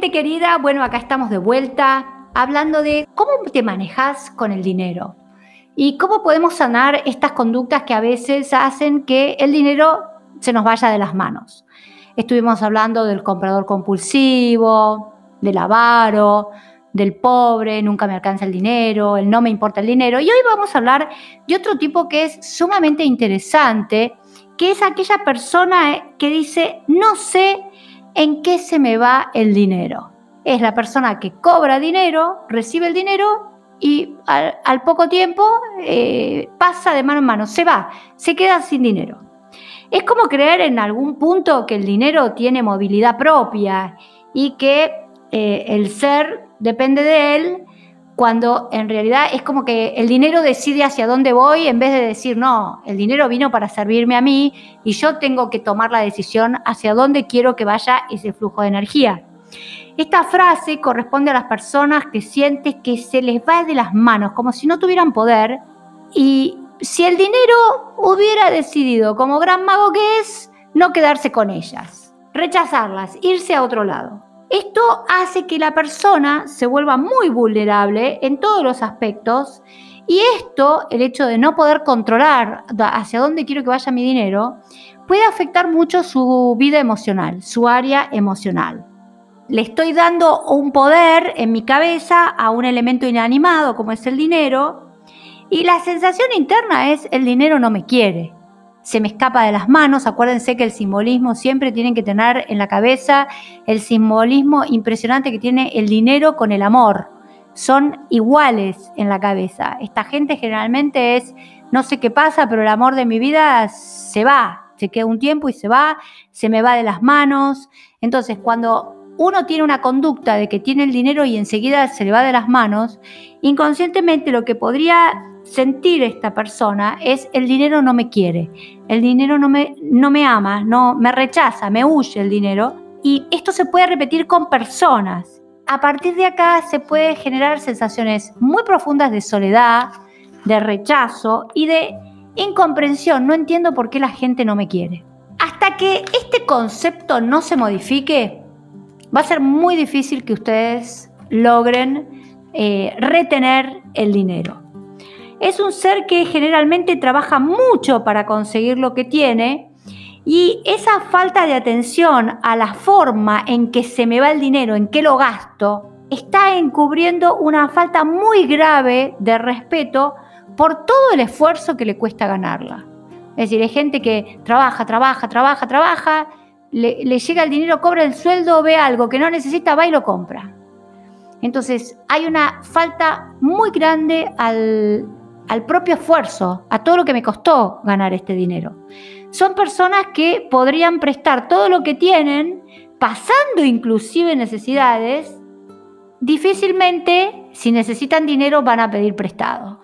querida, bueno, acá estamos de vuelta hablando de cómo te manejas con el dinero y cómo podemos sanar estas conductas que a veces hacen que el dinero se nos vaya de las manos. Estuvimos hablando del comprador compulsivo, del avaro, del pobre, nunca me alcanza el dinero, el no me importa el dinero. Y hoy vamos a hablar de otro tipo que es sumamente interesante, que es aquella persona que dice, no sé en qué se me va el dinero. Es la persona que cobra dinero, recibe el dinero y al, poco tiempo eh, pasa de mano en mano, se va, se queda sin dinero. Es como creer en algún punto que el dinero tiene movilidad propia y que eh, el ser depende de él cuando en realidad es como que el dinero decide hacia dónde voy en vez de decir, no, el dinero vino para servirme a mí y yo tengo que tomar la decisión hacia dónde quiero que vaya ese flujo de energía. Esta frase corresponde a las personas que sienten que se les va de las manos, como si no tuvieran poder, y si el dinero hubiera decidido, como gran mago que es, no quedarse con ellas, rechazarlas, irse a otro lado. Esto hace que la persona se vuelva muy vulnerable en todos los aspectos y esto, el hecho de no poder controlar hacia dónde quiero que vaya mi dinero, puede afectar mucho su vida emocional, su área emocional. Le estoy dando un poder en mi cabeza a un elemento inanimado como es el dinero y la sensación interna es el dinero no me quiere se me escapa de las manos. Acuérdense que el simbolismo siempre tienen que tener en la cabeza el simbolismo impresionante que tiene el dinero con el amor. Son iguales en la cabeza. Esta gente generalmente es, no sé qué pasa, pero el amor de mi vida se va, se queda un tiempo y se va, se me va de las manos. Entonces, cuando uno tiene una conducta de que tiene el dinero y enseguida se le va de las manos, inconscientemente lo que podría sentir esta persona es el dinero no me quiere, el dinero no me, no me ama, no me rechaza, me huye el dinero. Y esto se puede repetir con personas. A partir de acá se puede generar sensaciones muy profundas de soledad, de rechazo y de incomprensión. No entiendo por qué la gente no me quiere. Hasta que este concepto no se modifique, va a ser muy difícil que ustedes logren eh, retener el dinero es un ser que generalmente trabaja mucho para conseguir lo que tiene y esa falta de atención a la forma en que se me va el dinero, en qué lo gasto, está encubriendo una falta muy grave de respeto por todo el esfuerzo que le cuesta ganarla. Es decir, hay gente que trabaja, trabaja, trabaja, trabaja, le, le llega el dinero, cobra el sueldo, ve algo que no necesita, va y lo compra. Entonces, hay una falta muy grande al, al propio esfuerzo, a todo lo que me costó ganar este dinero. Son personas que podrían prestar todo lo que tienen, pasando inclusive necesidades, difícilmente si necesitan dinero van a pedir prestado.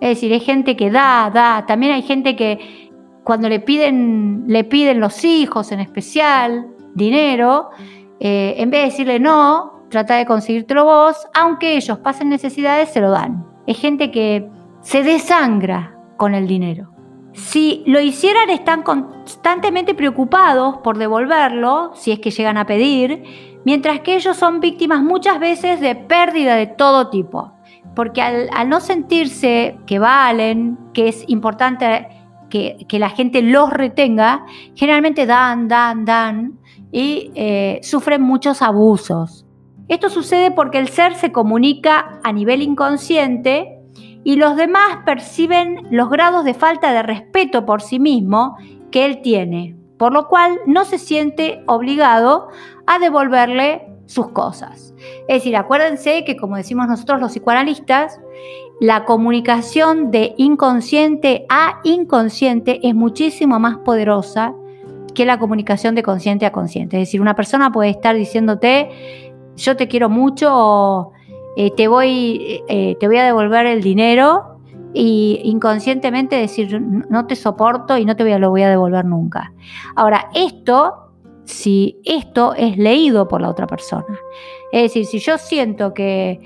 Es decir, hay gente que da, da, también hay gente que cuando le piden, le piden los hijos en especial dinero, eh, en vez de decirle no, trata de conseguírtelo vos, aunque ellos pasen necesidades, se lo dan. Es gente que se desangra con el dinero. Si lo hicieran, están constantemente preocupados por devolverlo, si es que llegan a pedir, mientras que ellos son víctimas muchas veces de pérdida de todo tipo. Porque al, no sentirse que valen, que es importante que, la gente los retenga, generalmente dan, dan, dan y eh, sufren muchos abusos. Esto sucede porque el ser se comunica a nivel inconsciente y los demás perciben los grados de falta de respeto por sí mismo que él tiene, por lo cual no se siente obligado a devolverle sus cosas. Es decir, acuérdense que como decimos nosotros los psicoanalistas, la comunicación de inconsciente a inconsciente es muchísimo más poderosa que la comunicación de consciente a consciente. Es decir, una persona puede estar diciéndote, yo te quiero mucho eh, te, voy, eh, te voy a devolver el dinero y inconscientemente decir no te soporto y no te voy a, lo voy a devolver nunca. Ahora, esto, si esto es leído por la otra persona, es decir, si yo siento que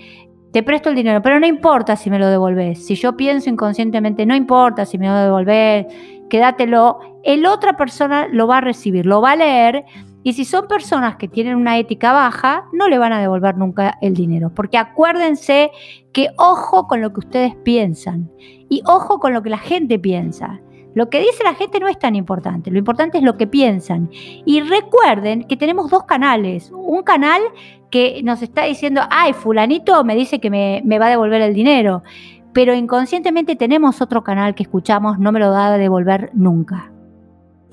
te presto el dinero, pero no importa si me lo devolves, si yo pienso inconscientemente, no importa si me lo devolves, quédatelo, el otra persona lo va a recibir, lo va a leer Y si son personas que tienen una ética baja, no le van a devolver nunca el dinero. Porque acuérdense que ojo con lo que ustedes piensan y ojo con lo que la gente piensa. Lo que dice la gente no es tan importante, lo importante es lo que piensan. Y recuerden que tenemos dos canales. Un canal que nos está diciendo, ay, fulanito me dice que me, va a devolver el dinero. Pero inconscientemente tenemos otro canal que escuchamos, no me lo va a devolver nunca.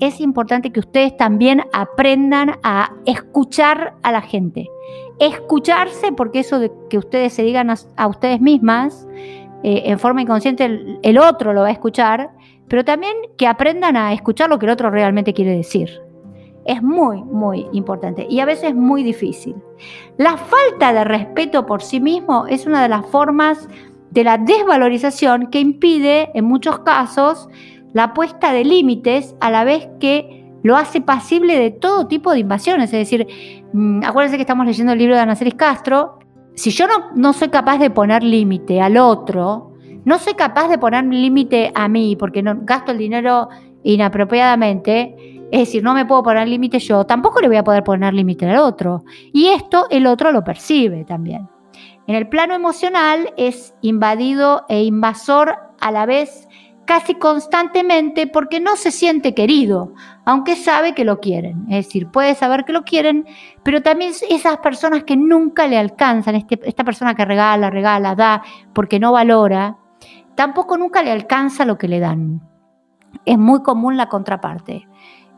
Es importante que ustedes también aprendan a escuchar a la gente. Escucharse, porque eso de que ustedes se digan a, ustedes mismas, eh, en forma inconsciente el otro lo va a escuchar, pero también que aprendan a escuchar lo que el otro realmente quiere decir. Es muy, muy importante y a veces muy difícil. La falta de respeto por sí mismo es una de las formas de la desvalorización que impide, en muchos casos, la puesta de límites a la vez que lo hace pasible de todo tipo de invasiones. Es decir, mm, acuérdense que estamos leyendo el libro de Ana Castro. Si yo no, no soy capaz de poner límite al otro, no soy capaz de poner límite a mí porque no, gasto el dinero inapropiadamente, es decir, no me puedo poner límite yo, tampoco le voy a poder poner límite al otro. Y esto el otro lo percibe también. En el plano emocional es invadido e invasor a la vez casi constantemente porque no se siente querido, aunque sabe que lo quieren. Es decir, puede saber que lo quieren, pero también esas personas que nunca le alcanzan, este, esta persona que regala, regala, da, porque no valora, tampoco nunca le alcanza lo que le dan. Es muy común la contraparte.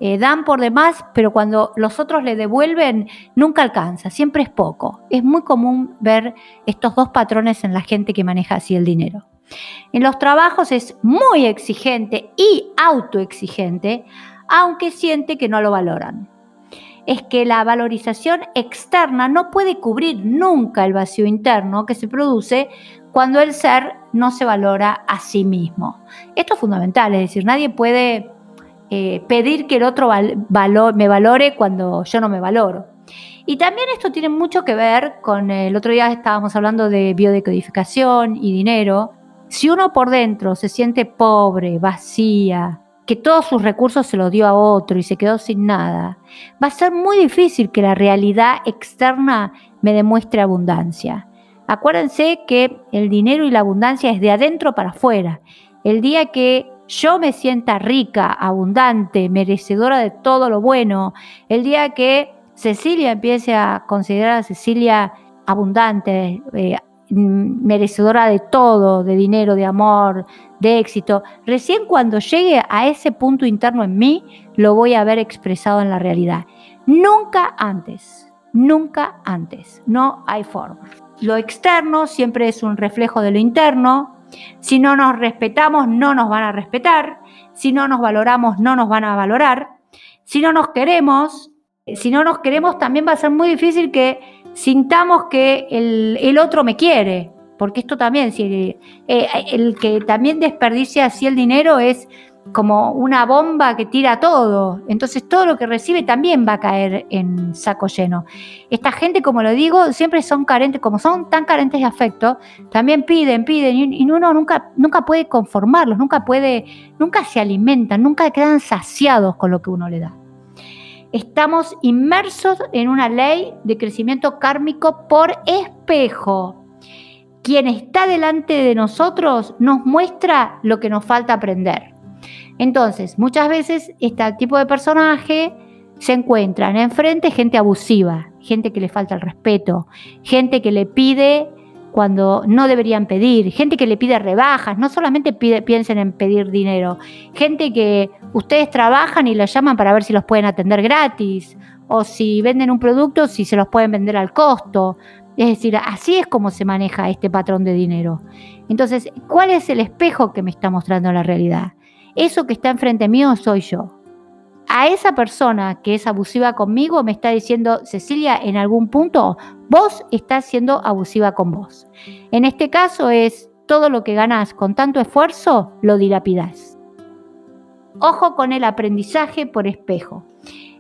Eh, dan por demás, pero cuando los otros le devuelven, nunca alcanza, siempre es poco. Es muy común ver estos dos patrones en la gente que maneja así el dinero. En los trabajos es muy exigente y autoexigente, aunque siente que no lo valoran. Es que la valorización externa no puede cubrir nunca el vacío interno que se produce cuando el ser no se valora a sí mismo. Esto es fundamental, es decir, nadie puede eh, pedir que el otro me valore cuando yo no me valoro. Y también esto tiene mucho que ver con el otro día estábamos hablando de biodecodificación y dinero. Si uno por dentro se siente pobre, vacía, que todos sus recursos se los dio a otro y se quedó sin nada, va a ser muy difícil que la realidad externa me demuestre abundancia. Acuérdense que el dinero y la abundancia es de adentro para afuera. El día que yo me sienta rica, abundante, merecedora de todo lo bueno, el día que Cecilia empiece a considerar a Cecilia abundante, eh, merecedora de todo, de dinero, de amor, de éxito, recién cuando llegue a ese punto interno en mí, lo voy a ver expresado en la realidad. Nunca antes, nunca antes, no hay forma. Lo externo siempre es un reflejo de lo interno. Si no nos respetamos, no nos van a respetar. Si no nos valoramos, no nos van a valorar. Si no nos queremos, si no nos queremos, también va a ser muy difícil que sintamos que el, otro me quiere. Porque esto también, si, eh, el que también desperdicia así el dinero es como una bomba que tira todo. Entonces todo lo que recibe también va a caer en saco lleno. Esta gente, como lo digo, siempre son carentes, como son tan carentes de afecto, también piden, piden, y uno nunca, nunca puede conformarlos, nunca puede, nunca se alimentan, nunca quedan saciados con lo que uno le da. Estamos inmersos en una ley de crecimiento kármico por espejo. Quien está delante de nosotros nos muestra lo que nos falta aprender. Entonces, muchas veces este tipo de personaje se encuentran enfrente gente abusiva, gente que le falta el respeto, gente que le pide cuando no deberían pedir, gente que le pide rebajas, no solamente piensen en pedir dinero, gente que ustedes trabajan y los llaman para ver si los pueden atender gratis, o si venden un producto, si se los pueden vender al costo. Es decir, así es como se maneja este patrón de dinero. Entonces, ¿cuál es el espejo que me está mostrando la realidad? eso que está enfrente mío soy yo. A esa persona que es abusiva conmigo me está diciendo, Cecilia, en algún punto vos estás siendo abusiva con vos. En este caso es todo lo que ganás con tanto esfuerzo, lo dilapidás. Ojo con el aprendizaje por espejo.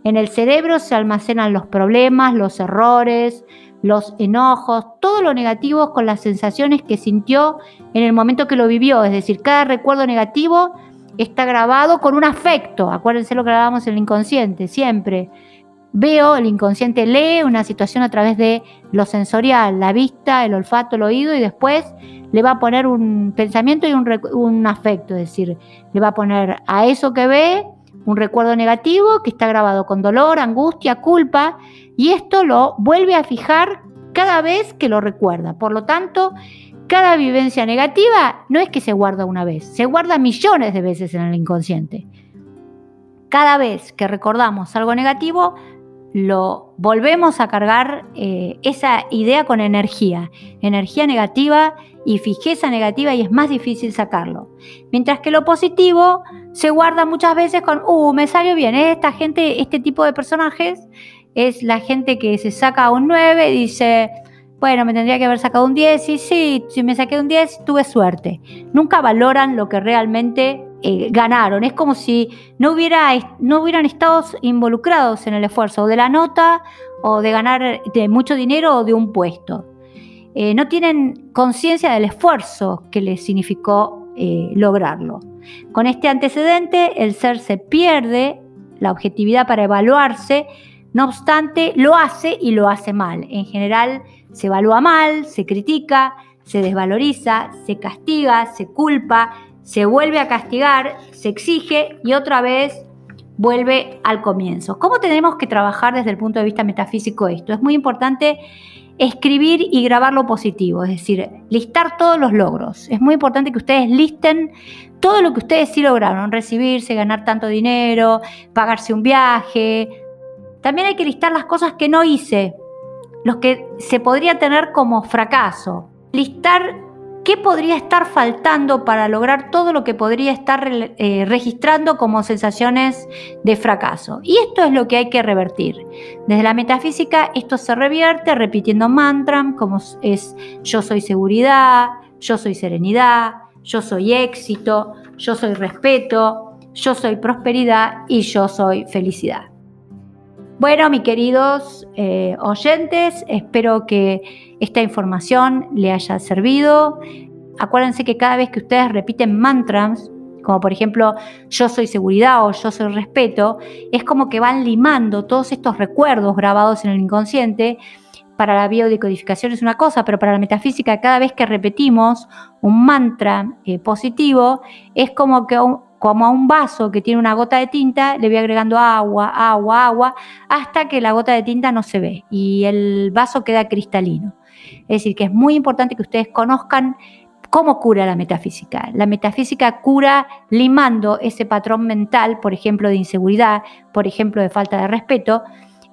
En el cerebro se almacenan los problemas, los errores, los enojos, todo lo negativo con las sensaciones que sintió en el momento que lo vivió. Es decir, cada recuerdo negativo está grabado con un afecto. Acuérdense lo que grabamos en el inconsciente, siempre. veo, el inconsciente lee una situación a través de lo sensorial, la vista, el olfato, el oído y después le va a poner un pensamiento y un, un afecto, es decir, le va a poner a eso que ve un recuerdo negativo que está grabado con dolor, angustia, culpa y esto lo vuelve a fijar cada vez que lo recuerda. Por lo tanto, cada vivencia negativa no es que se guarda una vez, se guarda millones de veces en el inconsciente. Cada vez que recordamos algo negativo, lo volvemos a cargar eh, esa idea con energía, energía negativa y fijeza negativa y es más difícil sacarlo. Mientras que lo positivo se guarda muchas veces con, uh, me salió bien, esta gente, este tipo de personajes es la gente que se saca un 9 y dice, bueno, me tendría que haber sacado un 10 y sí, si me saqué un 10 tuve suerte. Nunca valoran lo que realmente eh, ganaron. Es como si no, hubiera, no hubieran estado involucrados en el esfuerzo de la nota o de ganar de mucho dinero o de un puesto. Eh, no tienen conciencia del esfuerzo que les significó eh, lograrlo. Con este antecedente, el ser se pierde la objetividad para evaluarse, no obstante, lo hace y lo hace mal. En general, se evalúa mal, se critica, se desvaloriza, se castiga, se culpa, se vuelve a castigar, se exige y otra vez vuelve al comienzo. ¿Cómo tenemos que trabajar desde el punto de vista metafísico esto? Es muy importante escribir y grabar lo positivo, es decir, listar todos los logros. Es muy importante que ustedes listen todo lo que ustedes sí lograron, recibirse, ganar tanto dinero, pagarse un viaje. También hay que listar las cosas que no hice, los que se podría tener como fracaso. Listar qué podría estar faltando para lograr todo lo que podría estar eh, registrando como sensaciones de fracaso. Y esto es lo que hay que revertir. Desde la metafísica esto se revierte repitiendo mantras como es yo soy seguridad, yo soy serenidad, yo soy éxito, yo soy respeto, yo soy prosperidad y yo soy felicidad. Bueno, mis queridos eh, oyentes, espero que esta información le haya servido. Acuérdense que cada vez que ustedes repiten mantras, como por ejemplo yo soy seguridad o yo soy respeto, es como que van limando todos estos recuerdos grabados en el inconsciente. Para la biodecodificación es una cosa, pero para la metafísica cada vez que repetimos un mantra eh, positivo, es como que como a un vaso que tiene una gota de tinta, le voy agregando agua, agua, agua, hasta que la gota de tinta no se ve y el vaso queda cristalino. Es decir, que es muy importante que ustedes conozcan cómo cura la metafísica. La metafísica cura limando ese patrón mental, por ejemplo, de inseguridad, por ejemplo, de falta de respeto,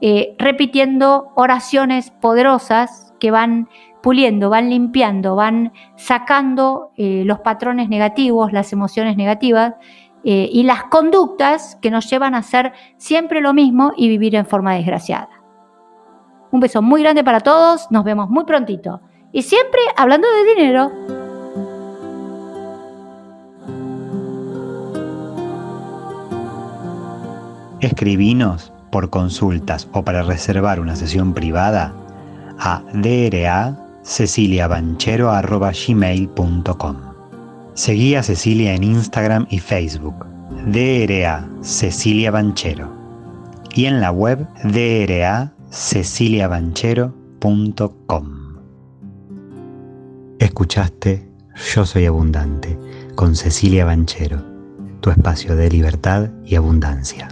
eh, repitiendo oraciones poderosas que van puliendo, van limpiando, van sacando eh, los patrones negativos, las emociones negativas eh, y las conductas que nos llevan a hacer siempre lo mismo y vivir en forma desgraciada. Un beso muy grande para todos, nos vemos muy prontito. Y siempre hablando de dinero. Escribinos por consultas o para reservar una sesión privada a DRA ceciliabanchero.gmail.com Seguí a Cecilia en Instagram y Facebook, DRA Cecilia Banchero, y en la web DRA ceciliabanchero.com. Escuchaste Yo Soy Abundante con Cecilia Banchero, tu espacio de libertad y abundancia.